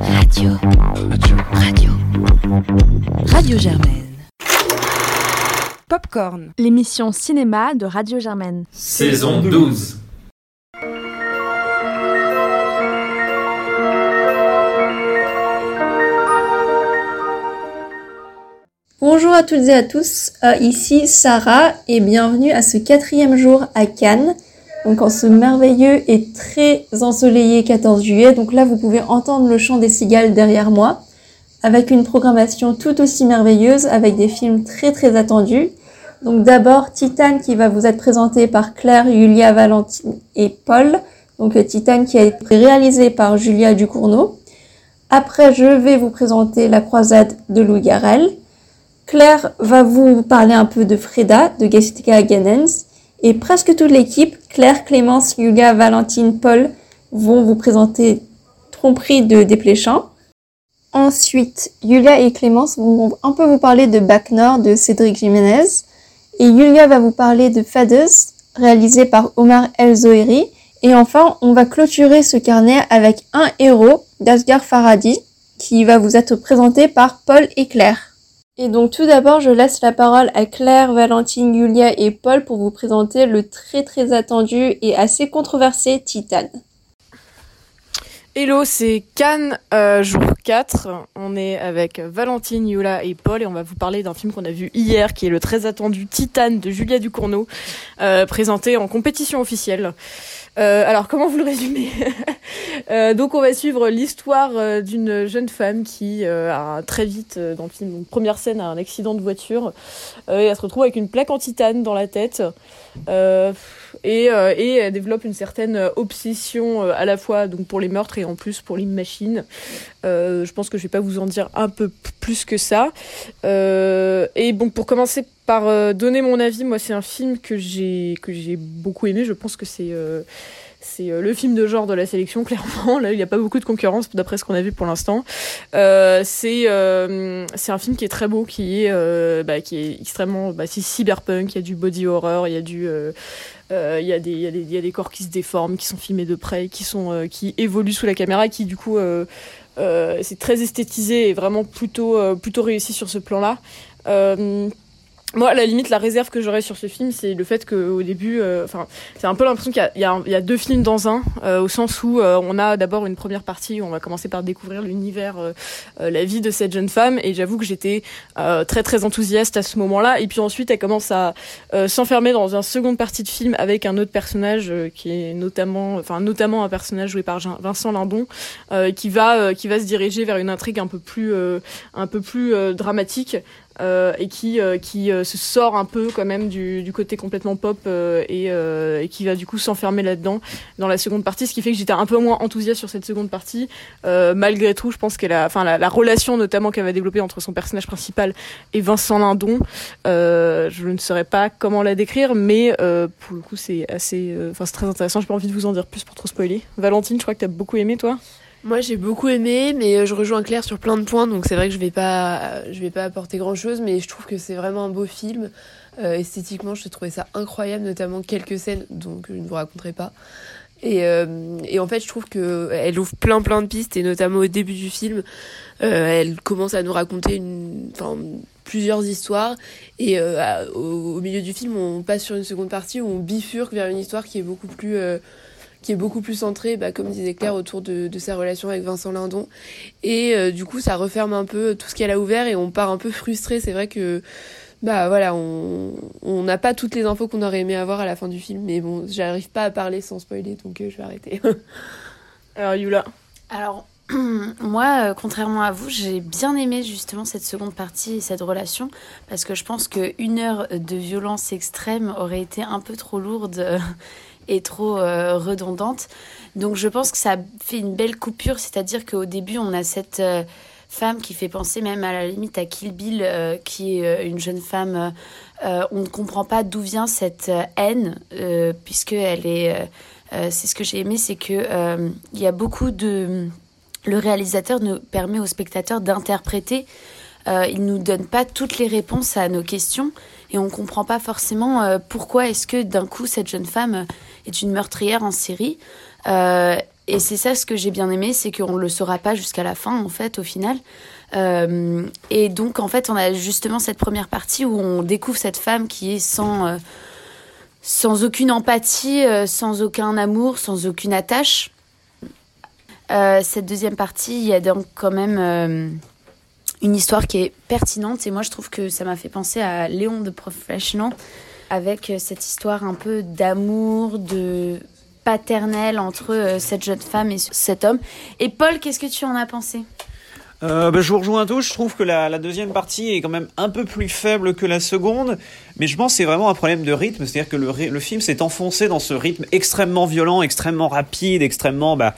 Radio. Radio. Radio. Radio Germaine. Popcorn, l'émission cinéma de Radio Germaine. Saison 12. Bonjour à toutes et à tous, euh, ici Sarah et bienvenue à ce quatrième jour à Cannes. Donc en ce merveilleux et très ensoleillé 14 juillet. Donc là vous pouvez entendre le chant des cigales derrière moi avec une programmation tout aussi merveilleuse avec des films très très attendus. Donc d'abord Titane qui va vous être présenté par Claire, Julia, Valentine et Paul. Donc Titane qui a été réalisé par Julia Ducournau. Après je vais vous présenter La croisade de Louis Garrel. Claire va vous parler un peu de Freda de Jessica Ganens et presque toute l'équipe, Claire, Clémence, Yuga, Valentine, Paul, vont vous présenter Tromperie de Desplechamps. Ensuite, Yulia et Clémence vont un peu vous parler de Bac de Cédric Jiménez. Et Yulia va vous parler de Fadez, réalisé par Omar El Zoheri. Et enfin, on va clôturer ce carnet avec un héros d'Asghar Faradi, qui va vous être présenté par Paul et Claire. Et donc tout d'abord, je laisse la parole à Claire, Valentine, Julia et Paul pour vous présenter le très très attendu et assez controversé Titan. Hello, c'est Cannes, euh, jour 4. On est avec Valentine, Yula et Paul et on va vous parler d'un film qu'on a vu hier qui est le très attendu Titan de Julia Ducournau, euh, présenté en compétition officielle. Euh, alors, comment vous le résumez euh, Donc, on va suivre l'histoire euh, d'une jeune femme qui a très vite, dans le première scène, a un accident de voiture et elle se retrouve avec une plaque en titane dans la tête. Et, elle développe une certaine obsession à la fois donc pour les meurtres et en plus pour les machines. je pense que je vais pas vous en dire un peu plus que ça. et bon, pour commencer par euh, donner mon avis, moi c'est un film que j'ai beaucoup aimé. Je pense que c'est euh, euh, le film de genre de la sélection clairement. Là, il n'y a pas beaucoup de concurrence d'après ce qu'on a vu pour l'instant. c'est un film qui est très beau, qui est bah, extrêmement bah, cyberpunk. Il y a du body horror, il y a y, a des, corps qui se déforment, qui sont filmés de près, qui, sont, évoluent sous la caméra, qui du coup c'est très esthétisé et vraiment plutôt, plutôt réussi sur ce plan-là. Moi, à la limite, la réserve que j'aurais sur ce film, c'est le fait qu'au début, euh, enfin, c'est un peu l'impression qu'il y, y, y, a deux films dans un, euh, au sens où euh, on a d'abord une première partie où on va commencer par découvrir l'univers, la vie de cette jeune femme, et j'avoue que j'étais très très enthousiaste à ce moment-là. Et puis ensuite, elle commence à s'enfermer dans une seconde partie de film avec un autre personnage qui est notamment, enfin, notamment un personnage joué par Vincent Lindon, qui va qui va se diriger vers une intrigue un peu plus un peu plus dramatique euh, et qui euh, qui euh, se sort un peu quand même du, du côté complètement pop et, et, qui va du coup s'enfermer là-dedans dans la seconde partie, ce qui fait que j'étais un peu moins enthousiaste sur cette seconde partie. malgré tout, je pense qu'elle a, enfin la, la, relation notamment qu'elle va développer entre son personnage principal et Vincent Lindon, je ne saurais pas comment la décrire, mais pour le coup c'est assez, enfin c'est très intéressant. J'ai pas envie de vous en dire plus pour trop spoiler. Valentine, je crois que t'as beaucoup aimé toi? Moi, j'ai beaucoup aimé, mais euh, je rejoins Claire sur plein de points, donc c'est vrai que je vais pas, je vais pas apporter grand chose, mais je trouve que c'est vraiment un beau film. Euh, esthétiquement, je trouvais ça incroyable, notamment quelques scènes, donc je ne vous raconterai pas. Et, euh, en fait, je trouve que elle ouvre plein plein de pistes, et notamment au début du film, euh, elle commence à nous raconter une, enfin, plusieurs histoires, et euh, au, au, milieu du film, on passe sur une seconde partie où on bifurque vers une histoire qui est beaucoup plus qui est beaucoup plus centré, bah, comme disait Claire, autour de, sa relation avec Vincent Lindon. Et euh, du coup, ça referme un peu tout ce qu'elle a ouvert et on part un peu frustré. C'est vrai que bah voilà, on n'a pas toutes les infos qu'on aurait aimé avoir à la fin du film, mais bon, j'arrive pas à parler sans spoiler, donc euh, je vais arrêter. Alors Yula. Alors moi, euh, contrairement à vous, j'ai bien aimé justement cette seconde partie et cette relation parce que je pense qu'une heure de violence extrême aurait été un peu trop lourde trop euh, redondante. Donc je pense que ça fait une belle coupure, c'est-à-dire qu'au début on a cette euh, femme qui fait penser même à la limite à Kill Bill, euh, qui est une jeune femme. on ne comprend pas d'où vient cette haine, puisque elle est. c'est ce que j'ai aimé, c'est que il y a beaucoup de. Le réalisateur nous permet aux spectateurs d'interpréter. il nous donne pas toutes les réponses à nos questions et on comprend pas forcément pourquoi est-ce que d'un coup cette jeune femme est une meurtrière en série. Euh, et c'est ça ce que j'ai bien aimé, c'est qu'on ne le saura pas jusqu'à la fin, en fait, au final. Euh, et donc, en fait, on a justement cette première partie où on découvre cette femme qui est sans, euh, sans aucune empathie, euh, sans aucun amour, sans aucune attache. cette deuxième partie, il y a donc quand même une histoire qui est pertinente. Et moi, je trouve que ça m'a fait penser à Léon de Professional, avec cette histoire un peu d'amour, de paternel entre euh, cette jeune femme et cet homme. Et Paul, qu'est-ce que tu en as pensé? Euh, bah, je vous rejoins tous. Je trouve que la, deuxième partie est quand même un peu plus faible que la seconde, mais je pense que c'est vraiment un problème de rythme. C'est-à-dire que le, le film s'est enfoncé dans ce rythme extrêmement violent, extrêmement rapide, extrêmement. Bah,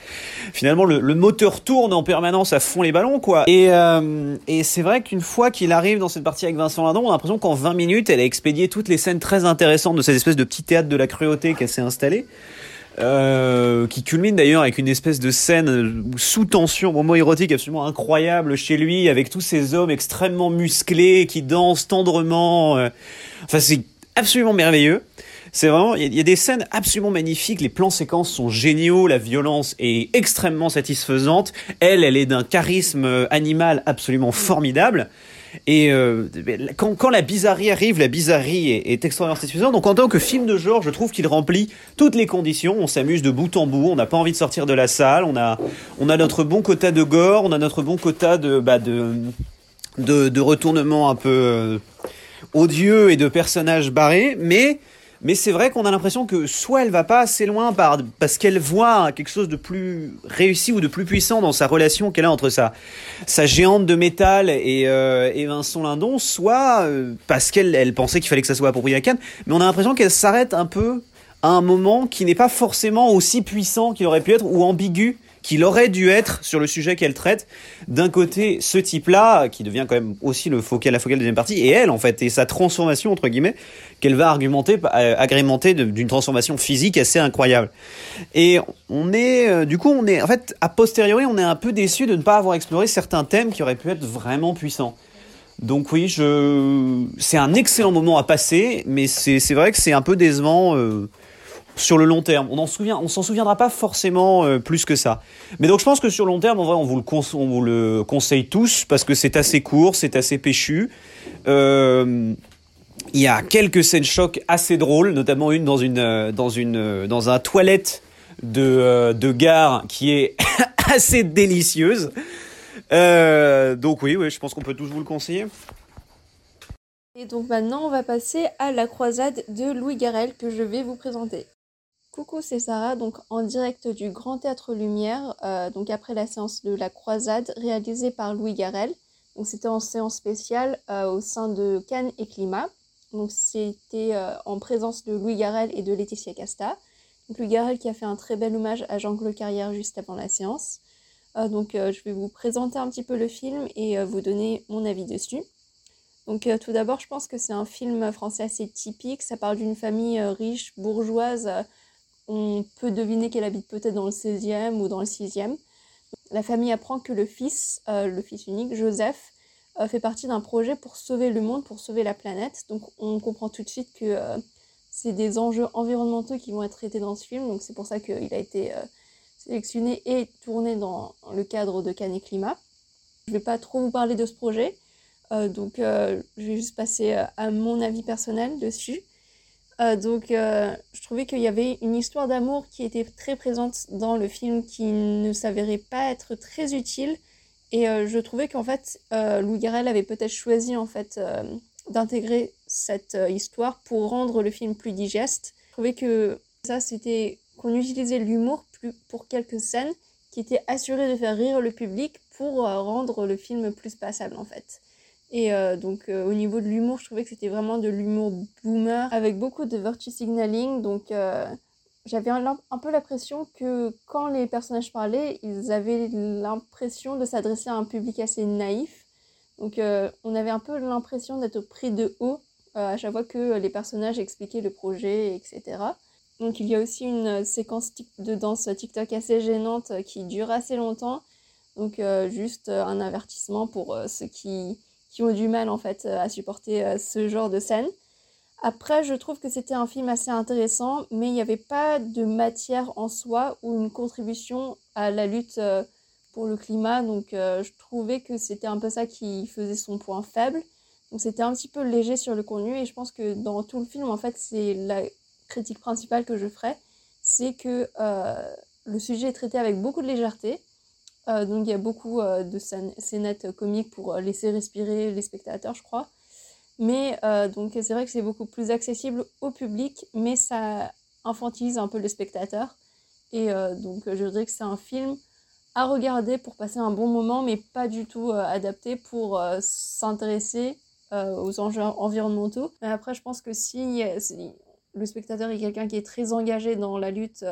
finalement, le, moteur tourne en permanence à fond les ballons, quoi. Et, euh, et c'est vrai qu'une fois qu'il arrive dans cette partie avec Vincent Lindon, on a l'impression qu'en 20 minutes, elle a expédié toutes les scènes très intéressantes de cette espèce de petit théâtre de la cruauté qu'elle s'est installée. Euh, qui culmine d'ailleurs avec une espèce de scène sous tension, moment érotique absolument incroyable chez lui, avec tous ces hommes extrêmement musclés qui dansent tendrement. Euh. Enfin, c'est absolument merveilleux. C'est vraiment, il y, a des scènes absolument magnifiques, les plans séquences sont géniaux, la violence est extrêmement satisfaisante. Elle, elle est d'un charisme animal absolument formidable. Et euh, quand, la bizarrerie arrive, la bizarrerie est, est extrêmement satisfaisante. Donc en tant que film de genre, je trouve qu'il remplit toutes les conditions. On s'amuse de bout en bout, on n'a pas envie de sortir de la salle, on a, on a notre bon quota de gore, on a notre bon quota de, bah, de, de retournements un peu euh, odieux et de personnages barrés, mais mais c'est vrai qu'on a l'impression que soit elle va pas assez loin par, parce qu'elle voit quelque chose de plus réussi ou de plus puissant dans sa relation qu'elle a entre sa, sa géante de métal et, euh, et Vincent Lindon, soit euh, parce qu'elle elle pensait qu'il fallait que ça soit approprié à Cannes. Mais on a l'impression qu'elle s'arrête un peu à un moment qui n'est pas forcément aussi puissant qu'il aurait pu être ou ambigu qu'il aurait dû être sur le sujet qu'elle traite. D'un côté, ce type-là, qui devient quand même aussi le focal, la focale de deuxième partie, et elle, en fait, et sa transformation, entre guillemets, qu'elle va argumenter, euh, agrémenter d'une transformation physique assez incroyable. Et on est, euh, du coup, on est, en fait, a posteriori, on est un peu déçu de ne pas avoir exploré certains thèmes qui auraient pu être vraiment puissants. Donc oui, je, c'est un excellent moment à passer, mais c'est vrai que c'est un peu décevant. Euh, sur le long terme. On en s'en souviendra pas forcément euh, plus que ça. Mais donc je pense que sur le long terme, on vous le, conseille tous parce que c'est assez court, c'est assez péchu. Euh, il y a quelques scènes chocs assez drôles, notamment une dans une euh, un toilette de gare qui est assez délicieuse. donc oui, oui, je pense qu'on peut tous vous le conseiller. Et donc maintenant, on va passer à la croisade de Louis Garrel que je vais vous présenter. Coucou, c'est Sarah, donc en direct du Grand Théâtre Lumière, euh, donc après la séance de la croisade réalisée par Louis Garrel. Donc c'était en séance spéciale euh, au sein de Cannes et Climat. Donc c'était euh, en présence de Louis Garrel et de Laetitia Casta. Donc Louis Garrel qui a fait un très bel hommage à Jean-Claude Carrière juste avant la séance. donc je vais vous présenter un petit peu le film et vous donner mon avis dessus. Donc tout d'abord, je pense que c'est un film français assez typique. Ça parle d'une famille riche, bourgeoise, on peut deviner qu'elle habite peut-être dans le 16e ou dans le 6e. La famille apprend que le fils, euh, le fils unique, Joseph, euh, fait partie d'un projet pour sauver le monde, pour sauver la planète. Donc on comprend tout de suite que euh, c'est des enjeux environnementaux qui vont être traités dans ce film. Donc c'est pour ça qu'il a été sélectionné et tourné dans le cadre de Cannes Climat. Je ne vais pas trop vous parler de ce projet. donc je vais juste passer à mon avis personnel dessus. Euh, donc, euh, je trouvais qu'il y avait une histoire d'amour qui était très présente dans le film, qui ne s'avérait pas être très utile. Et euh, je trouvais qu'en fait, Louis Garrel avait peut-être choisi en fait d'intégrer cette histoire pour rendre le film plus digeste. Je trouvais que ça, c'était qu'on utilisait l'humour pour quelques scènes qui étaient assurées de faire rire le public pour rendre le film plus passable en fait. Et euh, donc euh, au niveau de l'humour, je trouvais que c'était vraiment de l'humour boomer avec beaucoup de virtue signaling. Donc euh, j'avais un, un, peu l'impression que quand les personnages parlaient, ils avaient l'impression de s'adresser à un public assez naïf. Donc on avait un peu l'impression d'être pris de haut à chaque fois que les personnages expliquaient le projet, etc. Donc il y a aussi une séquence de danse TikTok assez gênante qui dure assez longtemps. Donc juste un avertissement pour ceux qui qui ont du mal en fait euh, à supporter euh, ce genre de scène. Après, je trouve que c'était un film assez intéressant, mais il n'y avait pas de matière en soi ou une contribution à la lutte euh, pour le climat. Donc, je trouvais que c'était un peu ça qui faisait son point faible. Donc, c'était un petit peu léger sur le contenu. Et je pense que dans tout le film, en fait, c'est la critique principale que je ferais. C'est que le sujet est traité avec beaucoup de légèreté. Donc, il y a beaucoup de scénettes comiques pour laisser respirer les spectateurs, je crois. Mais euh, donc c'est vrai que c'est beaucoup plus accessible au public, mais ça infantilise un peu le spectateur. Et euh, donc je dirais que c'est un film à regarder pour passer un bon moment, mais pas du tout euh, adapté pour s'intéresser aux enjeux environnementaux. Mais après, je pense que si le spectateur est quelqu'un qui est très engagé dans la lutte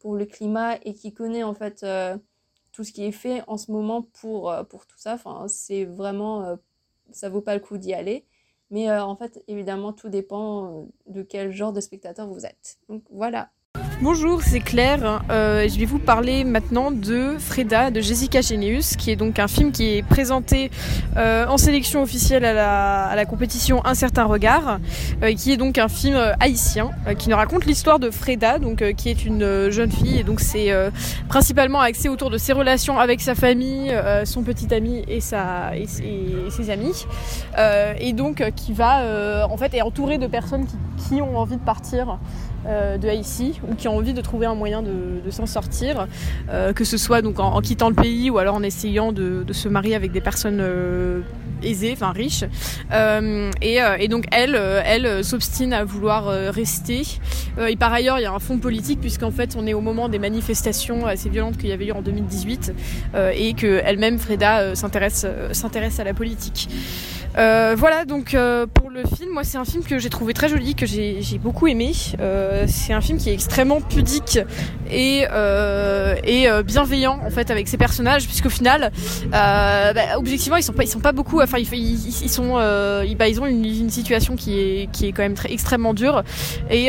pour le climat et qui connaît en fait tout ce qui est fait en ce moment pour, pour tout ça, enfin, c'est vraiment, ça vaut pas le coup d'y aller. Mais euh, en fait, évidemment, tout dépend euh, de quel genre de spectateur vous êtes. Donc voilà. Bonjour, c'est Claire. Euh, je vais vous parler maintenant de Freda de Jessica Genius, qui est donc un film qui est présenté euh, en sélection officielle à la, à la, compétition Un certain regard, euh, qui est donc un film euh, haïtien euh, qui nous raconte l'histoire de Freda, donc qui est une jeune fille et donc c'est principalement axé autour de ses relations avec sa famille, son petit ami et sa et ses amis, et donc qui va en fait est entourée de personnes qui, qui ont envie de partir euh, de Haïti ou qui ont envie de trouver un moyen de, s'en sortir, euh, que ce soit donc en, quittant le pays ou alors en essayant de, se marier avec des personnes euh, aisées, enfin riches. Et, et, donc elle, elle s'obstine à vouloir rester. et par ailleurs, il y a un fond politique puisqu'en fait, on est au moment des manifestations assez violentes qu'il y avait eu en 2018 et que elle-même, Freda, s'intéresse s'intéresse à la politique. Euh, voilà donc euh, pour le film, moi c'est un film que j'ai trouvé très joli, que j'ai beaucoup aimé. Euh, c'est un film qui est extrêmement pudique et, euh, euh, bienveillant en fait avec ses personnages, puisqu'au final, bah, objectivement ils sont pas ils sont pas beaucoup, enfin ils, ils, sont ils, bah, ils ont une, situation qui est qui est quand même très extrêmement dure et,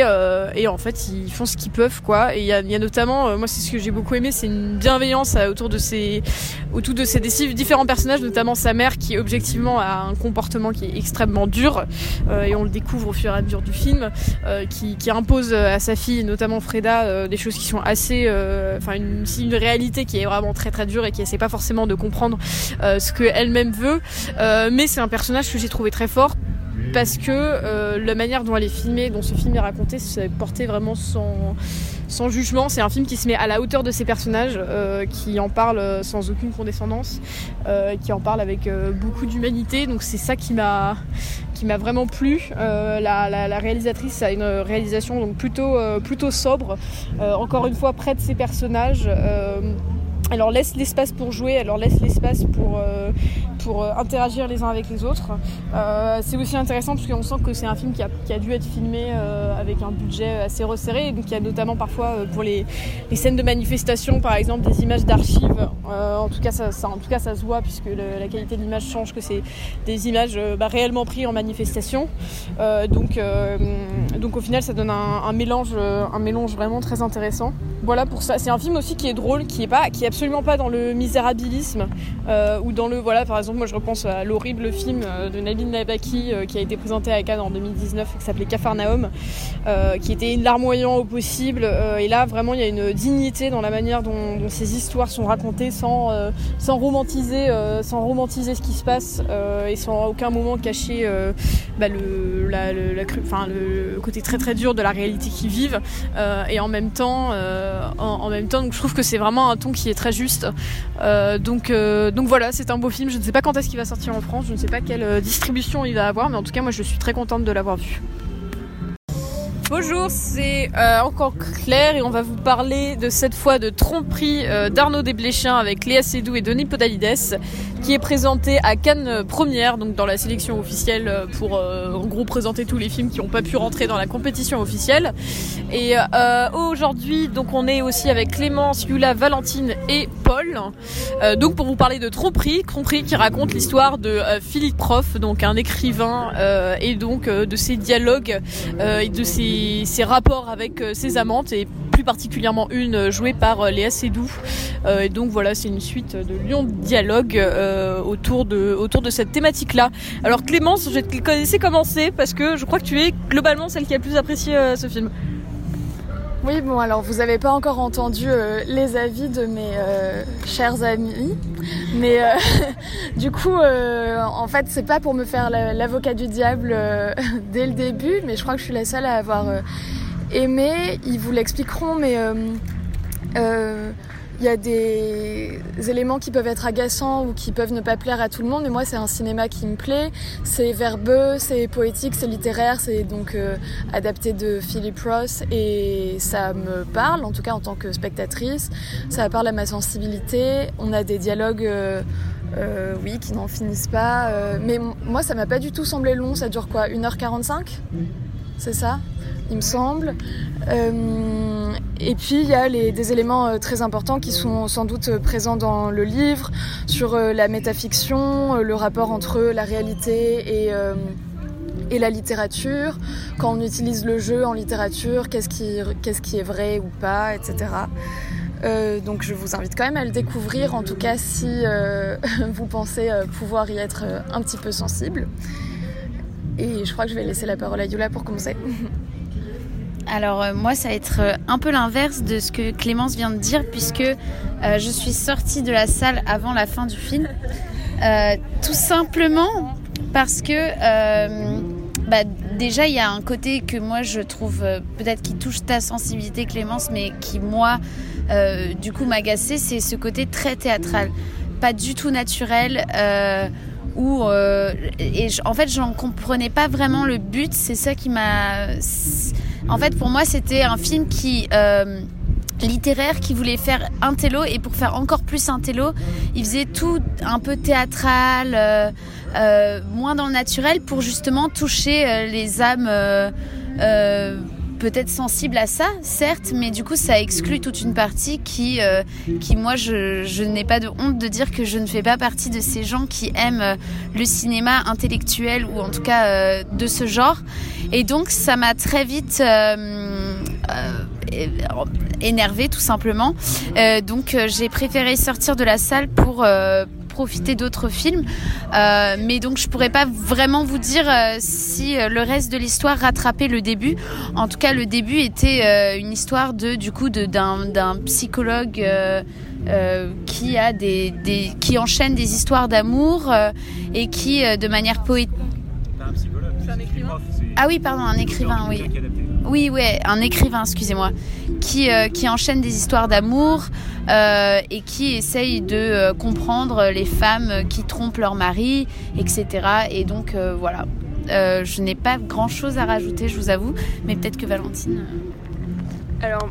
et en fait ils font ce qu'ils peuvent quoi. Et il y a, notamment, moi c'est ce que j'ai beaucoup aimé, c'est une bienveillance autour de ces autour de ces différents personnages, notamment sa mère qui objectivement a un comportement qui est extrêmement dur euh, et on le découvre au fur et à mesure du film euh, qui, qui, impose à sa fille notamment Freda euh, des choses qui sont assez enfin une, réalité qui est vraiment très très dure et qui essaie pas forcément de comprendre ce que elle-même veut mais c'est un personnage que j'ai trouvé très fort parce que euh, la manière dont elle est filmée, dont ce film est raconté, c'est porté vraiment sans, sans jugement. C'est un film qui se met à la hauteur de ses personnages, euh, qui en parle sans aucune condescendance, euh, qui en parle avec euh, beaucoup d'humanité. Donc c'est ça qui m'a qui m'a vraiment plu. Euh, la, la, réalisatrice a une réalisation donc plutôt plutôt sobre, encore une fois près de ses personnages elle leur laisse l'espace pour jouer, elle leur laisse l'espace pour, euh, pour euh, interagir les uns avec les autres. Euh, c'est aussi intéressant parce qu'on sent que c'est un film qui a, qui a dû être filmé avec un budget assez resserré. Donc il y a notamment parfois pour les, les, scènes de manifestation, par exemple, des images d'archives. En, tout cas, ça, en tout cas, ça se voit puisque la qualité de l'image change, que c'est des images bah, réellement prises en manifestation. donc, donc au final, ça donne un, un, mélange, un mélange vraiment très intéressant. Voilà pour ça. C'est un film aussi qui est drôle, qui est pas, qui est absolument pas dans le misérabilisme euh, ou dans le voilà par exemple moi je repense à l'horrible film euh, de Nabil Nabaki euh, qui a été présenté à Cannes en 2019 qui s'appelait Cafarnaum euh, qui était larmoyant au possible et là vraiment il y a une dignité dans la manière dont, ces histoires sont racontées sans sans romantiser sans romantiser ce qui se passe et sans à aucun moment cacher bah, le la, le, enfin, le côté très très dur de la réalité qu'ils vivent et en même temps en, en, même temps donc je trouve que c'est vraiment un ton qui est très juste. Euh, donc, euh, donc voilà, c'est un beau film. Je ne sais pas quand est-ce qu'il va sortir en France, je ne sais pas quelle euh, distribution il va avoir, mais en tout cas, moi je suis très contente de l'avoir vu. Bonjour, c'est encore Claire et on va vous parler de cette fois de tromperie d'Arnaud Desplechin avec Léa Seydoux et Denis Podalides qui est présenté à Cannes première, donc dans la sélection officielle pour euh, en gros présenter tous les films qui n'ont pas pu rentrer dans la compétition officielle. Et euh, aujourd'hui, donc on est aussi avec Clémence, Yula, Valentine et Paul. Euh, donc pour vous parler de Tromperie, Tromperie qui raconte l'histoire de Philippe Prof, donc un écrivain et donc de ses dialogues et de ses ses, rapports avec ses amantes et particulièrement une jouée par Léa Seydoux. et donc voilà, c'est une suite de de dialogue autour, de, autour de cette thématique-là. Alors Clémence, je vais te laisser commencer parce que je crois que tu es globalement celle qui a le plus apprécié ce film. Oui, bon, alors vous n'avez pas encore entendu euh, les avis de mes euh, chers amis, mais euh, du coup, en fait, c'est pas pour me faire l'avocat du diable dès le début, mais je crois que je suis la seule à avoir aimé. Ils vous l'expliqueront, mais il y a des éléments qui peuvent être agaçants ou qui peuvent ne pas plaire à tout le monde, mais moi c'est un cinéma qui me plaît. C'est verbeux, c'est poétique, c'est littéraire, c'est donc euh, adapté de Philip Ross et ça me parle, en tout cas en tant que spectatrice. Ça parle à ma sensibilité. On a des dialogues. Euh, euh, oui, qui n'en finissent pas. mais moi, ça m'a pas du tout semblé long. Ça dure quoi? 1h45 C'est ça il me semble. Euh, et puis il y a des éléments euh, très importants qui sont sans doute présents dans le livre sur euh, la métafiction, le rapport entre la réalité et, la littérature. Quand on utilise le jeu en littérature, qu'est-ce qui est vrai ou pas, etc. donc je vous invite quand même à le découvrir, en tout cas si vous pensez pouvoir y être un petit peu sensible. Et je crois que je vais laisser la parole à Yula pour commencer. Alors euh, moi, ça va être euh, un peu l'inverse de ce que Clémence vient de dire, puisque euh, je suis sortie de la salle avant la fin du film. tout simplement parce que bah, déjà, il y a un côté que moi, je trouve peut-être qui touche ta sensibilité, Clémence, mais qui, moi, du coup, m'agaçait, c'est ce côté très théâtral. Pas du tout naturel. Où et en fait j'en comprenais pas vraiment le but. C'est ça qui m'a en fait, pour moi, c'était un film qui euh, littéraire qui voulait faire un télo et pour faire encore plus un télo, il faisait tout un peu théâtral, euh, euh, moins dans le naturel pour justement toucher les âmes peut-être sensibles à ça, certes, mais du coup ça exclut toute une partie qui, qui moi je, je n'ai pas de honte de dire que je ne fais pas partie de ces gens qui aiment le cinéma intellectuel ou en tout cas de ce genre et donc ça m'a très vite euh, euh, énervé tout simplement. Euh, donc j'ai préféré sortir de la salle pour profiter d'autres films. mais donc je pourrais pas vraiment vous dire si le reste de l'histoire rattrapait le début. En tout cas, le début était une histoire de du coup d'un psychologue. qui a des, qui enchaîne des histoires d'amour et qui de manière poétique ah oui, pardon, un écrivain, oui. Oui, ouais, un écrivain, excusez-moi, qui, euh, qui enchaîne des histoires d'amour euh, et qui essaye de euh, comprendre les femmes qui trompent leur mari, etc. Et donc voilà, je n'ai pas grand-chose à rajouter, je vous avoue, mais peut-être que Valentine. Alors,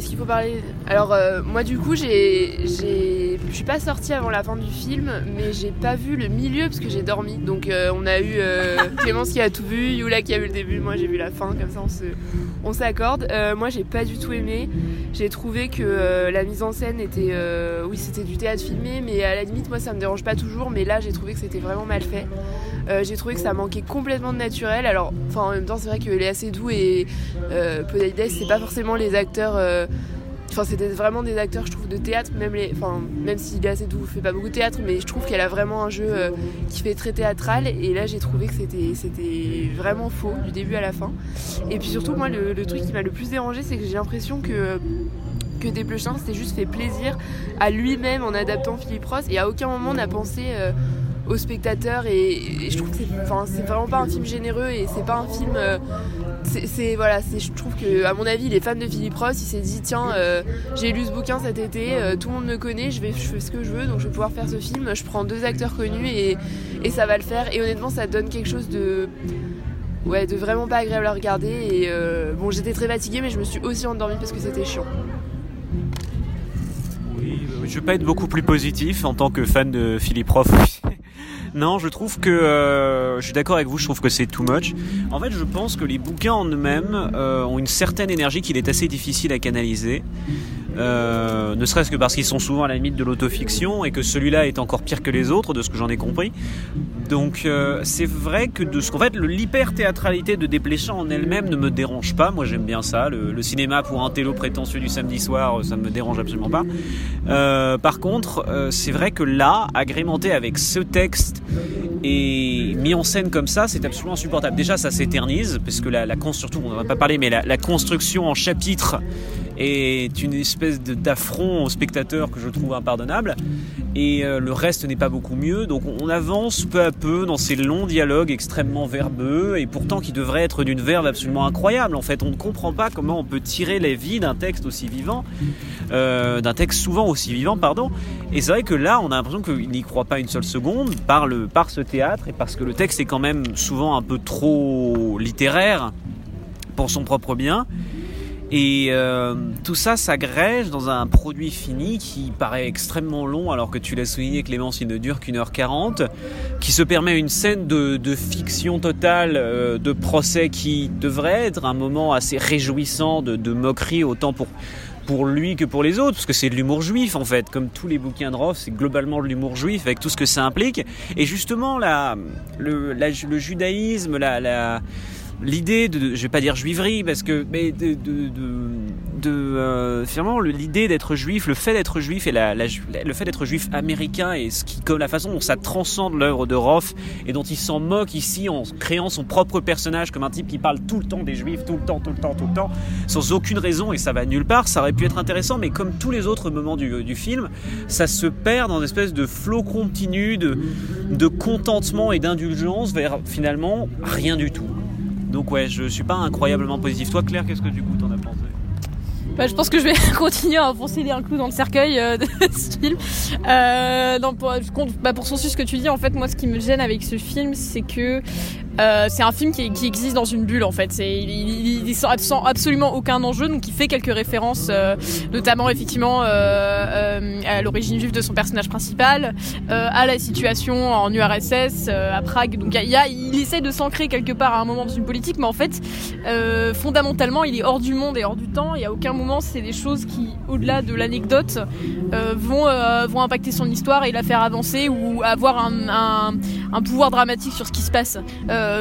est-ce qu'il faut parler Alors euh, moi du coup j'ai, j'ai, je suis pas sortie avant la fin du film, mais j'ai pas vu le milieu parce que j'ai dormi. Donc euh, on a eu euh, Clémence qui a tout vu, Yula qui a vu le début, moi j'ai vu la fin, comme ça on se, on s'accorde. moi j'ai pas du tout aimé. J'ai trouvé que la mise en scène était, oui c'était du théâtre filmé, mais à la limite moi ça me dérange pas toujours, mais là j'ai trouvé que c'était vraiment mal fait. j'ai trouvé que ça manquait complètement de naturel. Alors, enfin, en même temps, c'est vrai que est assez doux et euh, c'est pas forcément les acteurs Enfin, c'était vraiment des acteurs, je trouve, de théâtre, même, les, enfin, même s'il est assez doux, fait pas beaucoup de théâtre, mais je trouve qu'elle a vraiment un jeu euh, qui fait très théâtral. Et là, j'ai trouvé que c'était, c'était vraiment faux du début à la fin. Et puis surtout, moi, le, truc qui m'a le plus dérangé, c'est que j'ai l'impression que que Desplechin s'était juste fait plaisir à lui-même en adaptant Philippe Ross et à aucun moment n'a pensé euh, aux spectateurs et, je trouve que c'est vraiment pas un film généreux et c'est pas un film euh, c'est voilà je trouve que à mon avis les fans de Philippe Ross il s'est dit tiens euh, j'ai lu ce bouquin cet été euh, tout le monde me connaît je vais fais ce que je veux donc je vais pouvoir faire ce film je prends deux acteurs connus et, ça va le faire. Et honnêtement ça donne quelque chose de ouais de vraiment pas agréable à regarder et bon j'étais très fatiguée mais je me suis aussi endormie parce que c'était chiant. Oui, je vais pas être beaucoup plus positif en tant que fan de Philippe Ross non, je trouve que euh, je suis d'accord avec vous. Je trouve que c'est too much. En fait, je pense que les bouquins en eux-mêmes euh, ont une certaine énergie qu'il est assez difficile à canaliser. Euh, ne serait-ce que parce qu'ils sont souvent à la limite de l'autofiction et que celui-là est encore pire que les autres, de ce que j'en ai compris. Donc euh, c'est vrai que de ce qu'en fait l'hyper-théâtralité de Desplechin en elle-même ne me dérange pas. Moi j'aime bien ça. Le, cinéma pour un télo prétentieux du samedi soir, ça ne me dérange absolument pas. Euh, par contre, c'est vrai que là, agrémenté avec ce texte et mis en scène comme ça, c'est absolument insupportable. Déjà, ça s'éternise, parce que la, la surtout, on n'en pas parlé, mais la, la construction en chapitre est une espèce d'affront au spectateur que je trouve impardonnable. Et euh, le reste n'est pas beaucoup mieux. Donc on avance peu à peu dans ces longs dialogues extrêmement verbeux et pourtant qui devraient être d'une verve absolument incroyable. En fait, on ne comprend pas comment on peut tirer la vie d'un texte aussi vivant, euh, d'un texte souvent aussi vivant, pardon. Et c'est vrai que là, on a l'impression qu'il n'y croit pas une seule seconde par ce théâtre et parce que le texte est quand même souvent un peu trop littéraire pour son propre bien. Et euh, tout ça s'agrège dans un produit fini qui paraît extrêmement long, alors que tu l'as souligné, Clémence, il ne dure qu'une heure quarante, qui se permet une scène de, de fiction totale, euh, de procès qui devrait être un moment assez réjouissant de, de moquerie, autant pour pour lui que pour les autres, parce que c'est de l'humour juif en fait, comme tous les bouquins de Roth, c'est globalement de l'humour juif avec tout ce que ça implique. Et justement, la, le, le judaïsme, la, la l'idée de, je vais pas dire juiverie parce que, mais de, euh, finalement l'idée d'être juif, le fait d'être juif et la, le fait d'être juif américain et ce qui, comme la façon dont ça transcende l'œuvre de Roth et dont il s'en moque ici en créant son propre personnage comme un type qui parle tout le temps des juifs, tout le temps, tout le temps, tout le temps, sans aucune raison et ça va nulle part. Ça aurait pu être intéressant, mais comme tous les autres moments du, film, ça se perd dans une espèce de flot continu de contentement et d'indulgence vers finalement rien du tout. Donc ouais, je suis pas incroyablement positif. Toi Claire, qu'est-ce que du coup t'en as pensé? Bah, je pense que je vais continuer à enfoncer un clou dans le cercueil euh, de ce film. Euh, non, pour, bah, pour ce que tu dis, en fait, moi, ce qui me gêne avec ce film, c'est que euh, c'est un film qui, qui, existe dans une bulle en fait. C'est, il, il, il, sent absolument aucun enjeu, donc il fait quelques références, euh, notamment effectivement euh, euh à l'origine juive de son personnage principal, euh, à la situation en URSS, à Prague. Donc il, y a, il essaie de s'ancrer quelque part à un moment dans une politique, mais en fait, fondamentalement, il est hors du monde et hors du temps. Il y a aucun moment, c'est des choses qui, au-delà de l'anecdote, vont vont impacter son histoire et la faire avancer ou avoir un, un, un pouvoir dramatique sur ce qui se passe.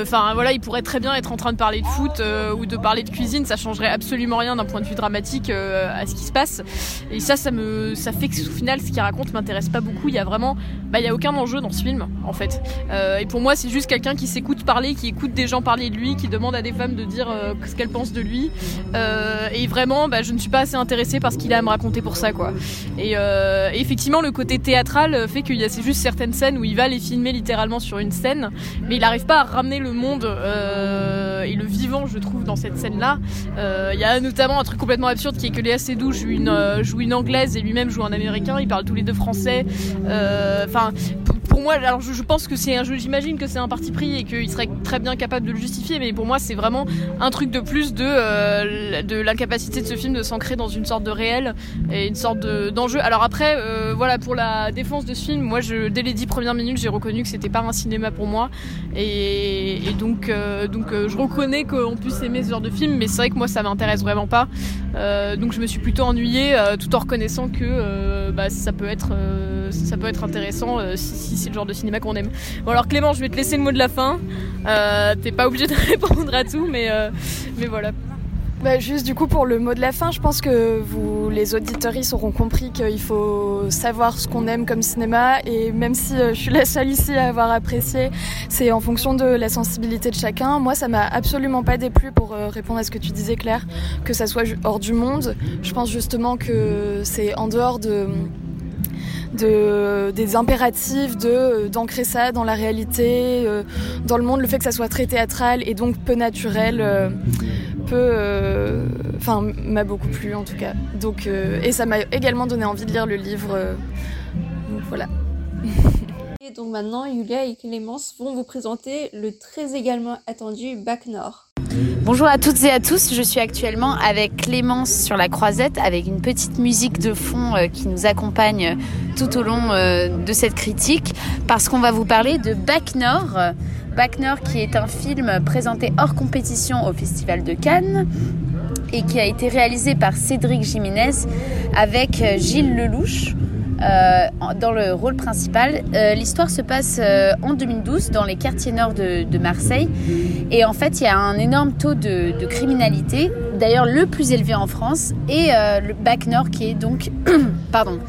Enfin voilà, il pourrait très bien être en train de parler de foot euh, ou de parler de cuisine, ça changerait absolument rien d'un point de vue dramatique euh, à ce qui se passe. Et ça, ça me, ça fait que au final, ce qu'il raconte m'intéresse pas beaucoup. Il y a vraiment, bah il y a aucun enjeu dans ce film en fait. et pour moi, c'est juste quelqu'un qui s'écoute parler, qui écoute des gens parler de lui, qui demande à des femmes de dire ce qu'elles pensent de lui. et vraiment, bah, je ne suis pas assez intéressée par ce qu'il a à me raconter pour ça quoi. Et, effectivement, le côté théâtral fait qu'il y a c'est juste certaines scènes où il va les filmer littéralement sur une scène, mais il n'arrive pas à ramener le monde euh, et le vivant, je trouve, dans cette scène-là. Euh, il y a notamment un truc complètement absurde qui est que Léa Seydoux joue une, euh, joue une anglaise et lui-même joue un américain. Ils parlent tous les deux français. Enfin, moi, alors je, pense que c'est un jeu, j'imagine que c'est un parti pris et qu'il serait très bien capable de le justifier, mais pour moi, c'est vraiment un truc de plus de, euh, de l'incapacité de ce film de s'ancrer dans une sorte de réel et une sorte d'enjeu. alors après, euh, voilà, pour la défense de ce film, moi, je, dès les dix premières minutes, j'ai reconnu que c'était pas un cinéma pour moi, et, donc, euh, donc je reconnais qu'on puisse aimer ce genre de film, mais c'est vrai que moi, ça m'intéresse vraiment pas. donc je me suis plutôt ennuyée, tout en reconnaissant que bah, ça peut être, ça peut être intéressant si c'est le genre de cinéma qu'on aime. Bon alors Clément, je vais te laisser le mot de la fin. Euh, T'es pas obligé de répondre à tout, mais, euh, mais voilà. Bah juste du coup pour le mot de la fin, je pense que vous, les auditories, auront compris qu'il faut savoir ce qu'on aime comme cinéma et même si euh, je suis la seule ici à avoir apprécié, c'est en fonction de la sensibilité de chacun. Moi, ça m'a absolument pas déplu pour euh, répondre à ce que tu disais Claire, que ça soit hors du monde. Je pense justement que c'est en dehors de de, des impératifs de d'ancrer ça dans la réalité, euh, dans le monde, le fait que ça soit très théâtral et donc peu naturel, euh, peu, euh, enfin m'a beaucoup plu en tout cas. Donc et ça m'a également donné envie de lire le livre. voilà. Et donc maintenant, Julia et Clémence vont vous présenter le très également attendu Bac Nord. Bonjour à toutes et à tous, je suis actuellement avec Clémence sur la croisette avec une petite musique de fond euh, qui nous accompagne tout au long euh, de cette critique parce qu'on va vous parler de Bac Nord. Bac Nord qui est un film présenté hors compétition au Festival de Cannes et qui a été réalisé par Cédric Jiménez avec Gilles Lelouch. Euh, dans le rôle principal. Euh, l'histoire se passe euh, en 2012 dans les quartiers nord de, Marseille. Et en fait, il y a un énorme taux de criminalité, d'ailleurs le plus élevé en France, et le BAC Nord qui est donc... pardon.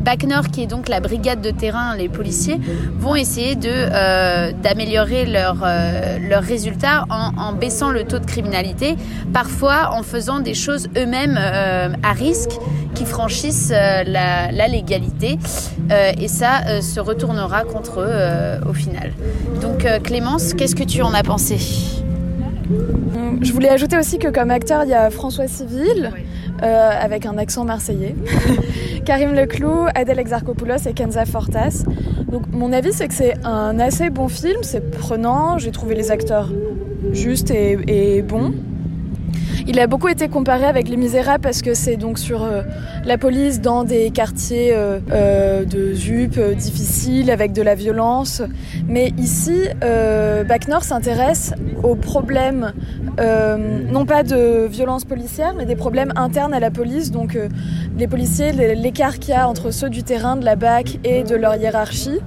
BAC Nord, qui est donc la brigade de terrain, les policiers, vont essayer de euh, d'améliorer leurs leurs résultats en, en, baissant le taux de criminalité, parfois en faisant des choses eux-mêmes euh, à risque qui franchissent euh, la, la, légalité. Et ça se retournera contre eux au final. Donc Clémence, qu'est-ce que tu en as pensé? Je voulais ajouter aussi que comme acteur, il y a François Civil, euh, avec un accent marseillais, Karim Leclou, Adèle Exarchopoulos et Kenza Fortas. Donc mon avis, c'est que c'est un assez bon film, c'est prenant, j'ai trouvé les acteurs justes et, bons. Il a beaucoup été comparé avec Les Misérables parce que c'est donc sur euh, la police dans des quartiers euh, de ZUP difficiles avec de la violence. Mais ici, Bac Nord s'intéresse aux problèmes, euh, non pas de violence policière, mais des problèmes internes à la police. Donc les policiers, l'écart qu'il y a entre ceux du terrain, de la BAC et de leur hiérarchie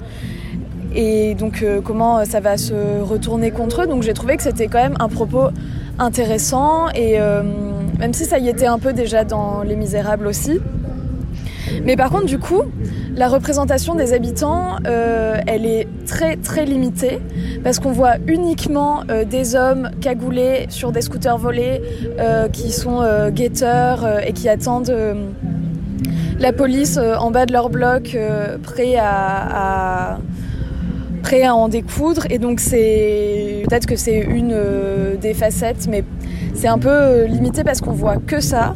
et donc euh, comment ça va se retourner contre eux. Donc j'ai trouvé que c'était quand même un propos intéressant et euh, même si ça y était un peu déjà dans Les Misérables aussi. Mais par contre du coup, la représentation des habitants, euh, elle est très très limitée parce qu'on voit uniquement euh, des hommes cagoulés sur des scooters volés euh, qui sont guetteurs et qui attendent la police en bas de leur bloc à, prêt à en découdre. Et donc c'est peut-être que c'est une des facettes mais c'est un peu limité parce qu'on voit que ça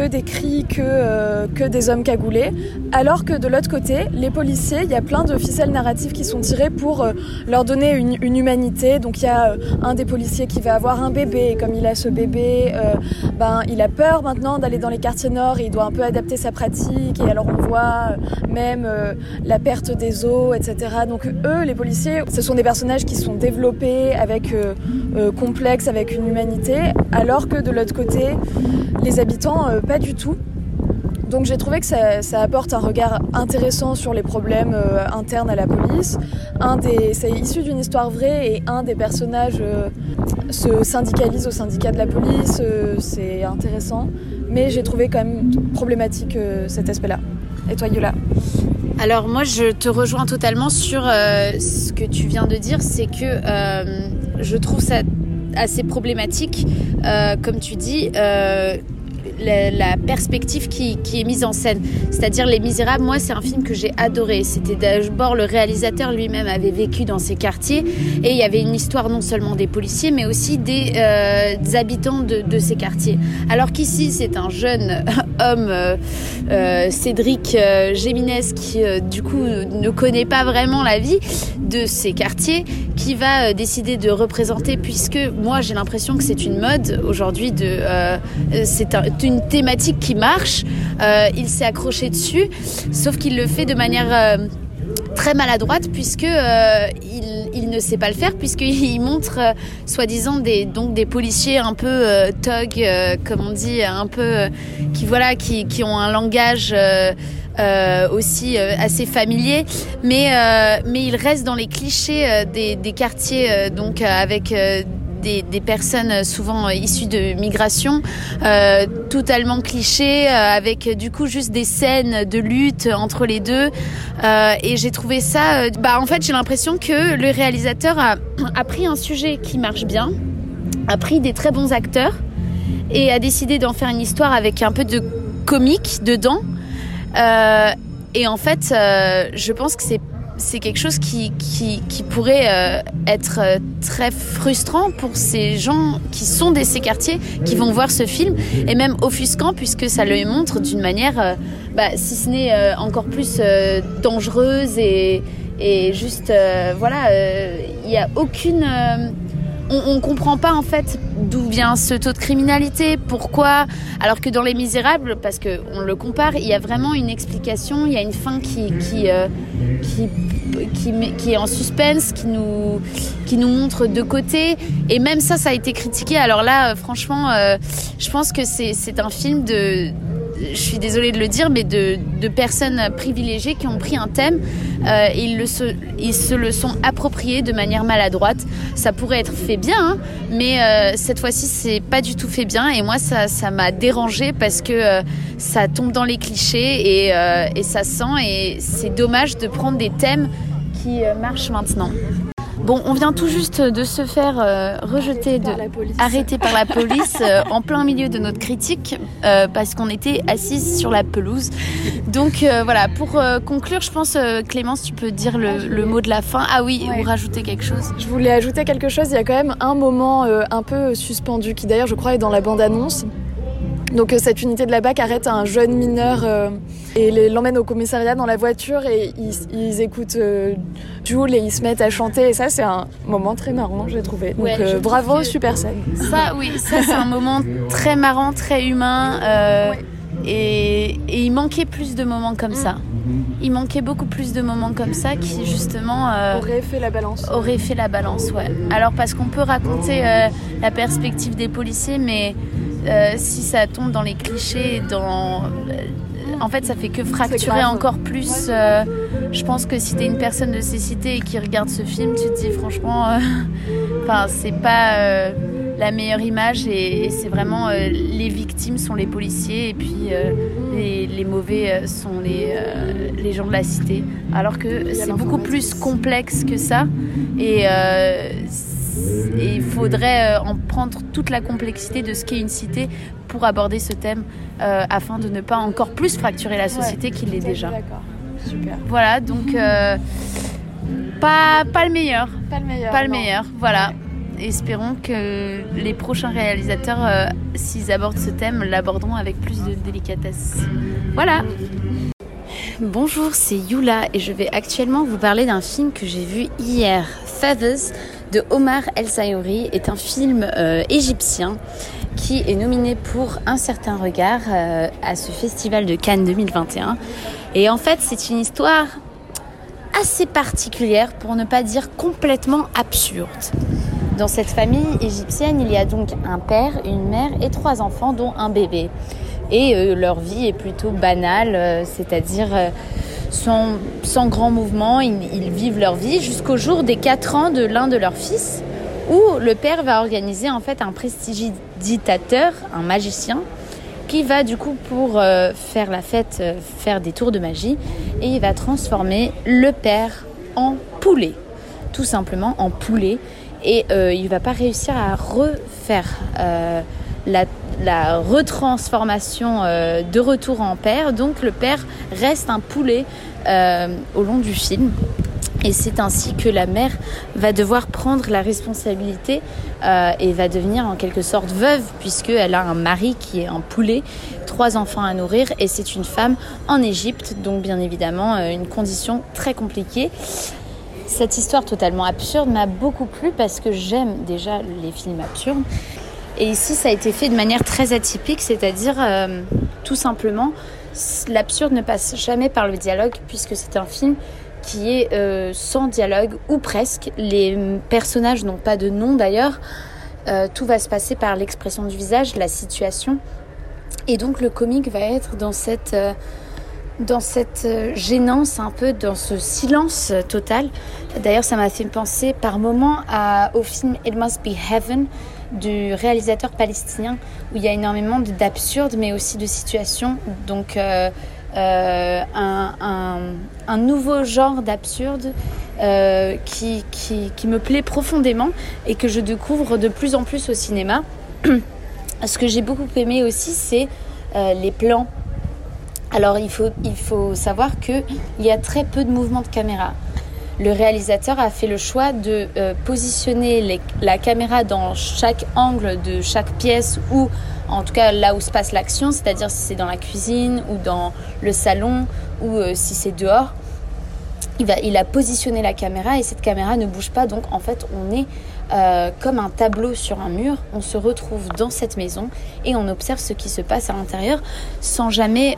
que des cris, que, euh, que des hommes cagoulés, alors que de l'autre côté, les policiers, il y a plein de ficelles narratives qui sont tirées pour euh, leur donner une, une, humanité. Donc il y a euh, un des policiers qui va avoir un bébé, et comme il a ce bébé, ben, il a peur maintenant d'aller dans les quartiers nord, et il doit un peu adapter sa pratique, et alors on voit même la perte des eaux, etc. Donc eux, les policiers, ce sont des personnages qui sont développés avec complexes, avec une humanité, alors que de l'autre côté, les habitants, pas du tout. Donc j'ai trouvé que ça, apporte un regard intéressant sur les problèmes euh, internes à la police. Un des, c'est issu d'une histoire vraie et un des personnages euh, se syndicalise au syndicat de la police. Euh, c'est intéressant, mais j'ai trouvé quand même problématique cet aspect-là. Et toi, Yola? Alors moi je te rejoins totalement sur ce que tu viens de dire, c'est que je trouve ça assez problématique, comme tu dis, la, perspective qui, qui, est mise en scène. C'est-à-dire Les Misérables, moi c'est un film que j'ai adoré. C'était d'abord le réalisateur lui-même avait vécu dans ces quartiers et il y avait une histoire non seulement des policiers mais aussi des, euh, des habitants de, de, ces quartiers. Alors qu'ici c'est un jeune euh, euh, Cédric Géminez, qui du coup ne connaît pas vraiment la vie de ces quartiers, qui va décider de représenter puisque moi j'ai l'impression que c'est une mode aujourd'hui c'est un, une thématique qui marche. Euh, il s'est accroché dessus, sauf qu'il le fait de manière euh, très maladroite puisque euh, il, il, ne sait pas le faire puisqu'il montre euh, soi-disant des donc des policiers un peu euh, thug comme on dit un peu qui voilà qui, qui ont un langage euh, aussi euh, assez familier, mais euh, mais il reste dans les clichés des, des quartiers donc avec des, personnes souvent issues de migration, euh, totalement clichés, euh, avec du coup juste des scènes de lutte entre les deux. Euh, et j'ai trouvé ça, bah en fait j'ai l'impression que le réalisateur a, pris un sujet qui marche bien, a pris des très bons acteurs et a décidé d'en faire une histoire avec un peu de comique dedans. Et en fait, je pense que c'est c'est quelque chose qui, pourrait euh, être très frustrant pour ces gens qui sont de ces quartiers, qui vont voir ce film, et même offusquant puisque ça le montre d'une manière, euh, bah, si ce n'est euh, encore plus euh, dangereuse et, et juste, voilà, il n'y a aucune on, on comprend pas en fait d'où vient ce taux de criminalité, pourquoi, alors que dans Les Misérables, parce que on le compare, il y a vraiment une explication, il y a une fin qui euh, est en suspense, qui nous qui nous montre de côté, et même ça, ça a été critiqué. Alors là, euh, franchement, euh, je pense que c'est un film de je suis désolée de le dire, mais de, personnes privilégiées qui ont pris un thème euh, et ils, le se, ils se le sont appropriés de manière maladroite. Ça pourrait être fait bien, hein, mais euh, cette fois-ci, c'est pas du tout fait bien. Et moi, ça, ça m'a dérangé parce que euh, ça tombe dans les clichés et, euh, ça sent. Et c'est dommage de prendre des thèmes qui euh, marchent maintenant. Bon, on vient tout juste de se faire euh, rejeter, de, arrêter par la police euh, en plein milieu de notre critique euh, parce qu'on était assises sur la pelouse. Donc voilà, pour conclure, je pense, Clémence, tu peux dire le, le mot de la fin. Ah oui, Ouais. ou rajouter quelque chose. Je voulais ajouter quelque chose. Il y a quand même un moment un peu suspendu qui, d'ailleurs, je crois, est dans la bande-annonce. Donc, euh, cette unité de la BAC arrête un jeune mineur euh, et l'emmène au commissariat dans la voiture et ils, ils écoutent euh, Jules et ils se mettent à chanter. Et ça, c'est un moment très marrant, j'ai trouvé. Donc, Ouais, euh, bravo, super scène. Ça, oui, ça c'est un moment très marrant, très humain. et, et il manquait plus de moments comme ça. Il manquait beaucoup plus de moments comme ça qui justement euh, aurait fait la balance. aurait fait la balance, ouais. Alors parce qu'on peut raconter la perspective des policiers, mais euh, si ça tombe dans les clichés, dans, euh, en fait, ça fait que fracturer encore plus. euh, je pense que si t'es une personne de cécité et qui regarde ce film, tu te dis franchement, enfin, c'est pas la meilleure image et, et c'est vraiment euh, les victimes sont les policiers et puis euh, les, les mauvais sont les, euh, les gens de la cité. Alors que c'est beaucoup plus complexe que ça et et il faudrait euh, en prendre toute la complexité de ce qu'est une cité pour aborder ce thème euh, afin de ne pas encore plus fracturer la société qu'il l'est déjà. D'accord. Super. Voilà, donc euh, pas, pas le meilleur, Pas le meilleur. pas le non. meilleur, voilà. Espérons que les prochains réalisateurs, euh, s'ils abordent ce thème, l'aborderont avec plus de délicatesse. Voilà. Bonjour, c'est Yula et je vais actuellement vous parler d'un film que j'ai vu hier. Feathers de Omar El Sayouri est un film euh, égyptien qui est nominé pour Un certain regard euh, à ce festival de Cannes 2021. Et en fait, c'est une histoire assez particulière, pour ne pas dire complètement absurde. Dans cette famille égyptienne, il y a donc un père, une mère et trois enfants, dont un bébé. Et euh, leur vie est plutôt banale, c'est-à-dire sans, grand mouvement, ils, ils vivent leur vie jusqu'au jour des 4 ans de l'un de leurs fils, où le père va organiser en fait un prestidigitateur, un magicien, qui va du coup pour euh, faire la fête, euh, faire des tours de magie, et il va transformer le père en poulet, tout simplement en poulet, et euh, il va pas réussir à refaire euh, la, la retransformation euh, de retour en père, donc le père reste un poulet euh, au long du film. Et c'est ainsi que la mère va devoir prendre la responsabilité euh, et va devenir en quelque sorte veuve puisqu'elle a un mari qui est un poulet, trois enfants à nourrir et c'est une femme en Égypte, donc bien évidemment une condition très compliquée. Cette histoire totalement absurde m'a beaucoup plu parce que j'aime déjà les films absurdes. Et ici, ça a été fait de manière très atypique, c'est-à-dire euh, tout simplement, l'absurde ne passe jamais par le dialogue puisque c'est un film qui est euh, sans dialogue ou presque. Les personnages n'ont pas de nom d'ailleurs. Euh, tout va se passer par l'expression du visage, la situation. Et donc le comique va être dans cette, dans cette gênance, un peu dans ce silence total. D'ailleurs, ça m'a fait penser par moments au film It Must Be Heaven du réalisateur palestinien où il y a énormément de- d'absurdes mais aussi de situations. Donc euh, euh, un, un- nouveau genre d'absurde euh, qui, qui, me plaît profondément et que je découvre de plus en plus au cinéma. Ce que j'ai beaucoup aimé aussi, c'est les plans. Alors il faut, il faut savoir qu'il y a très peu de mouvements de caméra. Le réalisateur a fait le choix de euh, positionner la caméra dans chaque angle de chaque pièce ou en tout cas là où se passe l'action, c'est-à-dire si c'est dans la cuisine ou dans le salon ou euh, si c'est dehors. il, a positionné la caméra et cette caméra ne bouge pas. Donc en fait, on est euh, comme un tableau sur un mur. On se retrouve dans cette maison et on observe ce qui se passe à l'intérieur sans jamais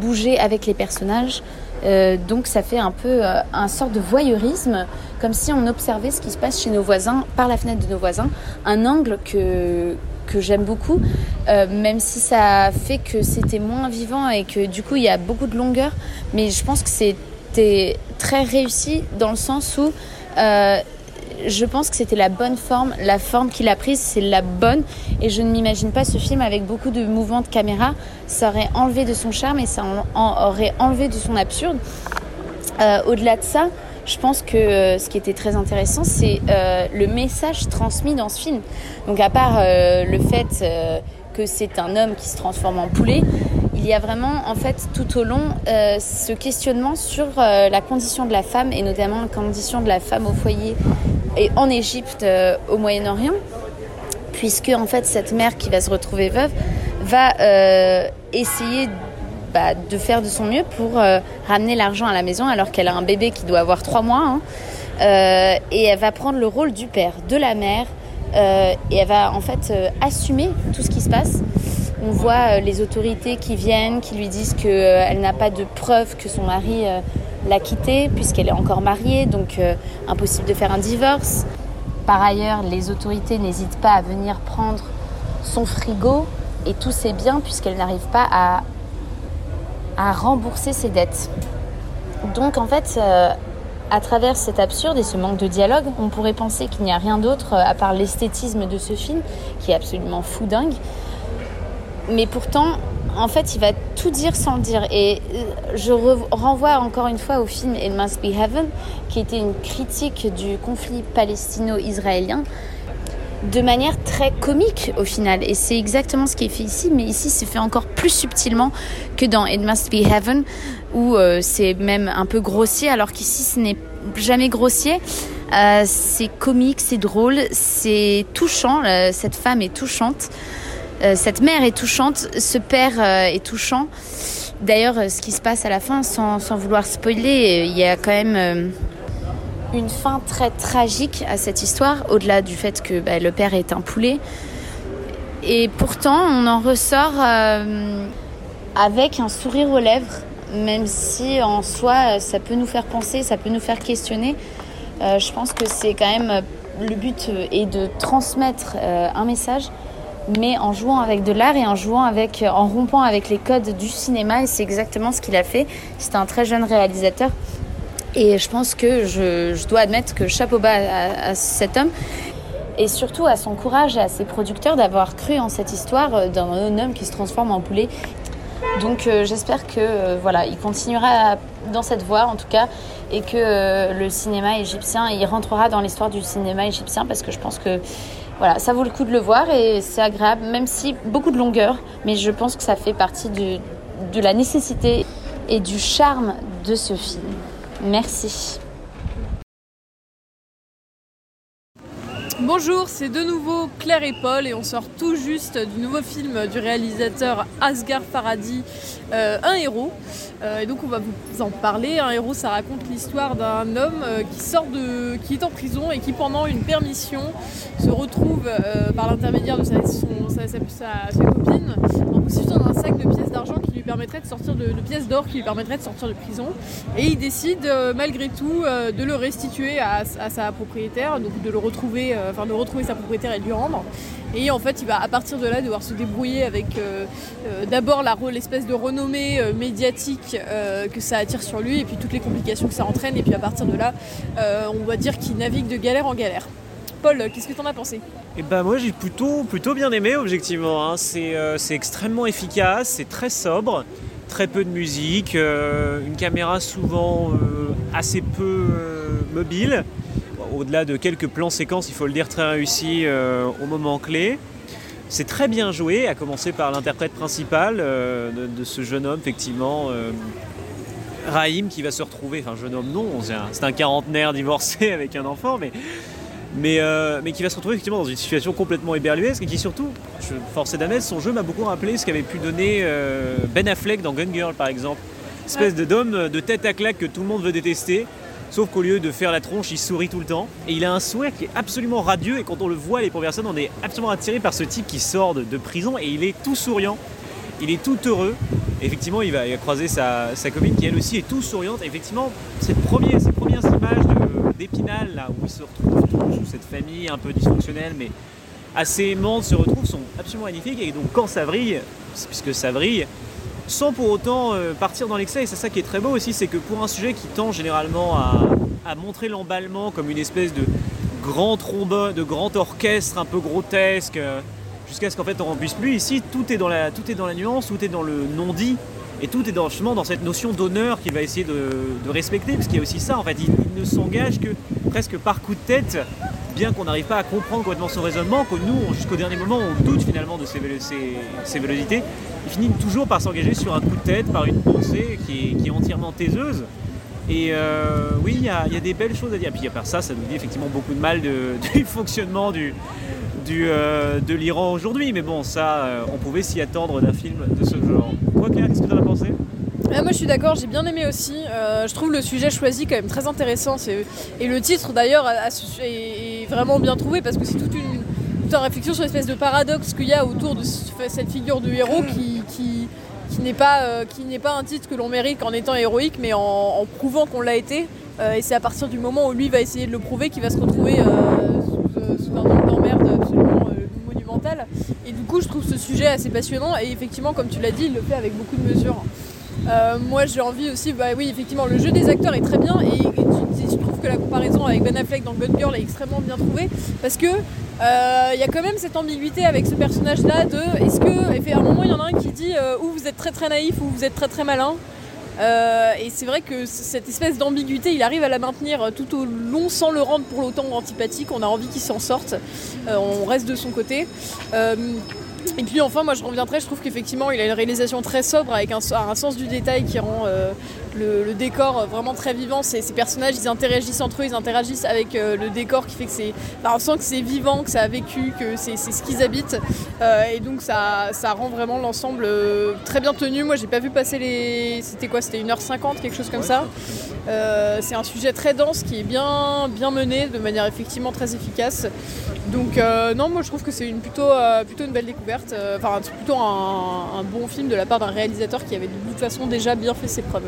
bouger avec les personnages. Euh, donc ça fait un peu un sort de voyeurisme, comme si on observait ce qui se passe chez nos voisins par la fenêtre de nos voisins. Un angle que que j'aime beaucoup, même si ça fait que c'était moins vivant et que du coup il y a beaucoup de longueur. Mais je pense que c'était très réussi dans le sens où euh, je pense que c'était la bonne forme, la forme qu'il a prise, c'est la bonne. Et je ne m'imagine pas ce film avec beaucoup de mouvements de caméra. Ça aurait enlevé de son charme et ça aurait enlevé de son absurde. Euh, au-delà de ça, je pense que euh, ce qui était très intéressant, c'est le message transmis dans ce film. Donc à part le fait que c'est un homme qui se transforme en poulet, il y a vraiment, en fait, tout au long, euh, ce questionnement sur euh, la condition de la femme et notamment la condition de la femme au foyer et en Égypte, euh, au Moyen-Orient, puisque en fait cette mère qui va se retrouver veuve va essayer bah, de faire de son mieux pour ramener l'argent à la maison alors qu'elle a un bébé qui doit avoir trois mois, hein. et elle va prendre le rôle du père, de la mère, et elle va en fait assumer tout ce qui se passe. On voit euh, les autorités qui viennent, qui lui disent qu'elle n'a pas de preuves que son mari euh, l'a quittée, puisqu'elle est encore mariée, donc euh, impossible de faire un divorce. Par ailleurs, les autorités n'hésitent pas à venir prendre son frigo et tous ses biens, puisqu'elle n'arrive pas à, à rembourser ses dettes. Donc en fait, à travers cet absurde et ce manque de dialogue, on pourrait penser qu'il n'y a rien d'autre à part l'esthétisme de ce film, qui est absolument fou dingue. Mais pourtant, en fait, il va tout dire sans le dire. Et euh, je renvoie encore une fois au film It Must Be Heaven, qui était une critique du conflit palestino-israélien de manière très comique au final. Et c'est exactement ce qui est fait ici, mais ici c'est fait encore plus subtilement que dans It Must Be Heaven, où euh, c'est même un peu grossier, alors qu'ici ce n'est jamais grossier. Euh, c'est comique, c'est drôle, c'est touchant, cette femme est touchante. Euh, cette mère est touchante, ce père euh, est touchant. D'ailleurs, euh, ce qui se passe à la fin, sans, vouloir spoiler, il y a quand même une fin très tragique à cette histoire, au-delà du fait que bah, le père est un poulet. Et pourtant, on en ressort avec un sourire aux lèvres, même si en soi, ça peut nous faire penser, ça peut nous faire questionner. je pense que c'est quand même le but est de transmettre un message mais en jouant avec de l'art et en jouant avec, euh, en rompant avec les codes du cinéma. Et c'est exactement ce qu'il a fait. C'est un très jeune réalisateur. Et je pense que je, dois admettre que chapeau bas à, cet homme et surtout à son courage et à ses producteurs d'avoir cru en cette histoire euh, d'un homme qui se transforme en poulet. Donc euh, j'espère que voilà, il continuera dans cette voie en tout cas et que le cinéma égyptien, il rentrera dans l'histoire du cinéma égyptien parce que je pense que voilà, ça vaut le coup de le voir et c'est agréable, même si beaucoup de longueur, mais je pense que ça fait partie de la nécessité et du charme de ce film. Merci. Bonjour, c'est de nouveau Claire et Paul et on sort tout juste du nouveau film du réalisateur Asghar Farhadi, euh, Un héros. Euh, et donc on va vous en parler. Un héros, ça raconte l'histoire d'un homme euh, qui sort de, qui est en prison et qui pendant une permission se retrouve par l'intermédiaire de sa, copine en possession d'un sac de pièces d'argent qui lui permettrait de sortir de, pièces d'or qui lui permettrait de sortir de prison. Et il décide malgré tout de le restituer à, sa propriétaire, donc de le retrouver enfin de retrouver sa propriétaire et de lui rendre. Et en fait, il va à partir de là devoir se débrouiller avec euh, euh, d'abord l'espèce de renommée euh, médiatique que ça attire sur lui et puis toutes les complications que ça entraîne. Et puis à partir de là, on va dire qu'il navigue de galère en galère. Paul, qu'est-ce que tu en as pensé? Eh ben moi j'ai plutôt, plutôt bien aimé objectivement. Hein. C'est extrêmement efficace, c'est très sobre, très peu de musique, une caméra souvent assez peu mobile au-delà de quelques plans séquences, il faut le dire, très réussis euh, au moment clé. C'est très bien joué, à commencer par l'interprète principal euh, de, ce jeune homme, effectivement, euh, Raïm, qui va se retrouver, enfin jeune homme non, c'est un, quarantenaire divorcé avec un enfant, mais, mais, mais, qui va se retrouver effectivement dans une situation complètement éberluesque et qui surtout, je, force d'admettre, son jeu m'a beaucoup rappelé ce qu'avait pu donner Ben Affleck dans Gun Girl par exemple espèce de d'homme de tête à claque que tout le monde veut détester. Sauf qu'au lieu de faire la tronche, il sourit tout le temps. Et il a un sourire qui est absolument radieux. Et quand on le voit, les premières personnes, on est absolument attiré par ce type qui sort de, de prison. Et il est tout souriant. Il est tout heureux. effectivement, il va, il va croiser sa, sa copine qui elle aussi est tout souriante. Et effectivement, ces, premiers, ces premières images de- d'Épinal, là où il se retrouve tous, cette famille un peu dysfonctionnelle, mais assez aimante, se retrouve, sont absolument magnifiques. Et donc, quand ça vrille, puisque ça vrille, sans pour autant euh, partir dans l'excès. Et c'est ça qui est très beau aussi, c'est que pour un sujet qui tend généralement à, montrer l'emballement comme une espèce de grand trombone, de grand orchestre un peu grotesque, euh, jusqu'à ce qu'en fait on en puisse plus. Ici, tout est dans la, tout est dans la nuance, tout est dans le non-dit. Et tout est dans, cette notion d'honneur qu'il va essayer de, respecter, parce qu'il y a aussi ça, en fait, il, ne s'engage que presque par coup de tête, bien qu'on n'arrive pas à comprendre complètement son raisonnement, que nous, jusqu'au dernier moment, on doute finalement de ses, vélo- ses- ses vélocités, il finit toujours par s'engager sur un coup de tête, par une pensée qui est, entièrement taiseuse. Et euh, oui, il y, a des belles choses à dire. Puis à part ça, ça nous dit effectivement beaucoup de mal du fonctionnement du, du, euh, de l'Iran aujourd'hui. Mais bon, ça, euh, on pouvait s'y attendre d'un film de ce genre. Toi, Claire, qu'est-ce que tu en as pensé? Ah, moi je suis d'accord, j'ai bien aimé aussi. Euh, je trouve le sujet choisi quand même très intéressant. Et le titre d'ailleurs est vraiment bien trouvé parce que c'est toute une, toute une réflexion sur l'espèce de paradoxe qu'il y a autour de ce- cette figure du héros qui, qui, qui n'est pas, pas un titre que l'on mérite en étant héroïque mais en, en prouvant qu'on l'a été. Et c'est à partir du moment où lui va essayer de le prouver qu'il va se retrouver euh, sous, euh, sous un nombre d'emmerdes absolument euh, monumental. Et du coup je trouve ce sujet assez passionnant et effectivement comme tu l'as dit il le fait avec beaucoup de mesure. Euh, moi j'ai envie aussi, bah oui effectivement le jeu des acteurs est très bien et, je trouve que la comparaison avec Ben Affleck dans Gun Girl est extrêmement bien trouvée parce que euh, il y a quand même cette ambiguïté avec ce personnage là de est-ce que et à un moment il y en a un qui dit euh, ou vous êtes très très naïf ou vous êtes très très malin et c'est vrai que cette espèce d'ambiguïté, il arrive à la maintenir tout au long sans le rendre pour l'autant antipathique. On a envie qu'il s'en sorte. On reste de son côté. Euh, et puis enfin, moi je reviendrai, je trouve qu'effectivement il a une réalisation très sobre avec un, un sens du détail qui rend euh, le, le décor vraiment très vivant. Ces, ces personnages ils interagissent entre eux, ils interagissent avec euh, le décor qui fait que c'est. enfin, on sent que c'est vivant, que ça a vécu, que c'est ce qu'ils habitent. Euh, et donc ça, ça rend vraiment l'ensemble euh, très bien tenu. Moi j'ai pas vu passer les. C'était quoi? C'était 1h50, quelque chose comme ça. Euh, c'est un sujet très dense qui est bien, bien mené de manière effectivement très efficace. Donc euh, non, moi je trouve que c'est une plutôt, euh, plutôt une belle découverte. Enfin, plutôt un, un bon film de la part d'un réalisateur qui avait de toute façon déjà bien fait ses preuves.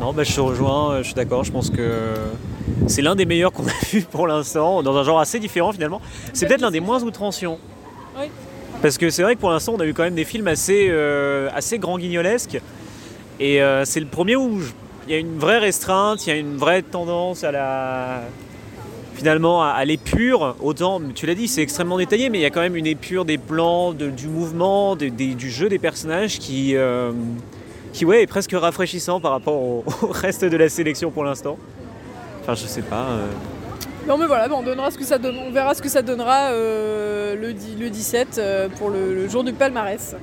Non, bah, je te rejoins, je suis d'accord. Je pense que c'est l'un des meilleurs qu'on a vu pour l'instant, dans un genre assez différent finalement. C'est peut-être l'un des moins outranciants. Oui. Parce que c'est vrai que pour l'instant, on a eu quand même des films assez, assez grand guignolesques. Et c'est le premier où je- il y a une vraie restreinte, il y a une vraie tendance à la. Finalement, à, l'épure. Autant, tu l'as dit, c'est extrêmement détaillé, mais il y a quand même une épure des plans, du mouvement, du jeu des personnages qui. euh, qui ouais, est presque rafraîchissant par rapport au, reste de la sélection pour l'instant. Enfin, je sais pas. euh, Non mais voilà, on, donnera ce que ça donne, on verra ce que ça donnera euh, le, di- le 17 euh, pour le jour du palmarès.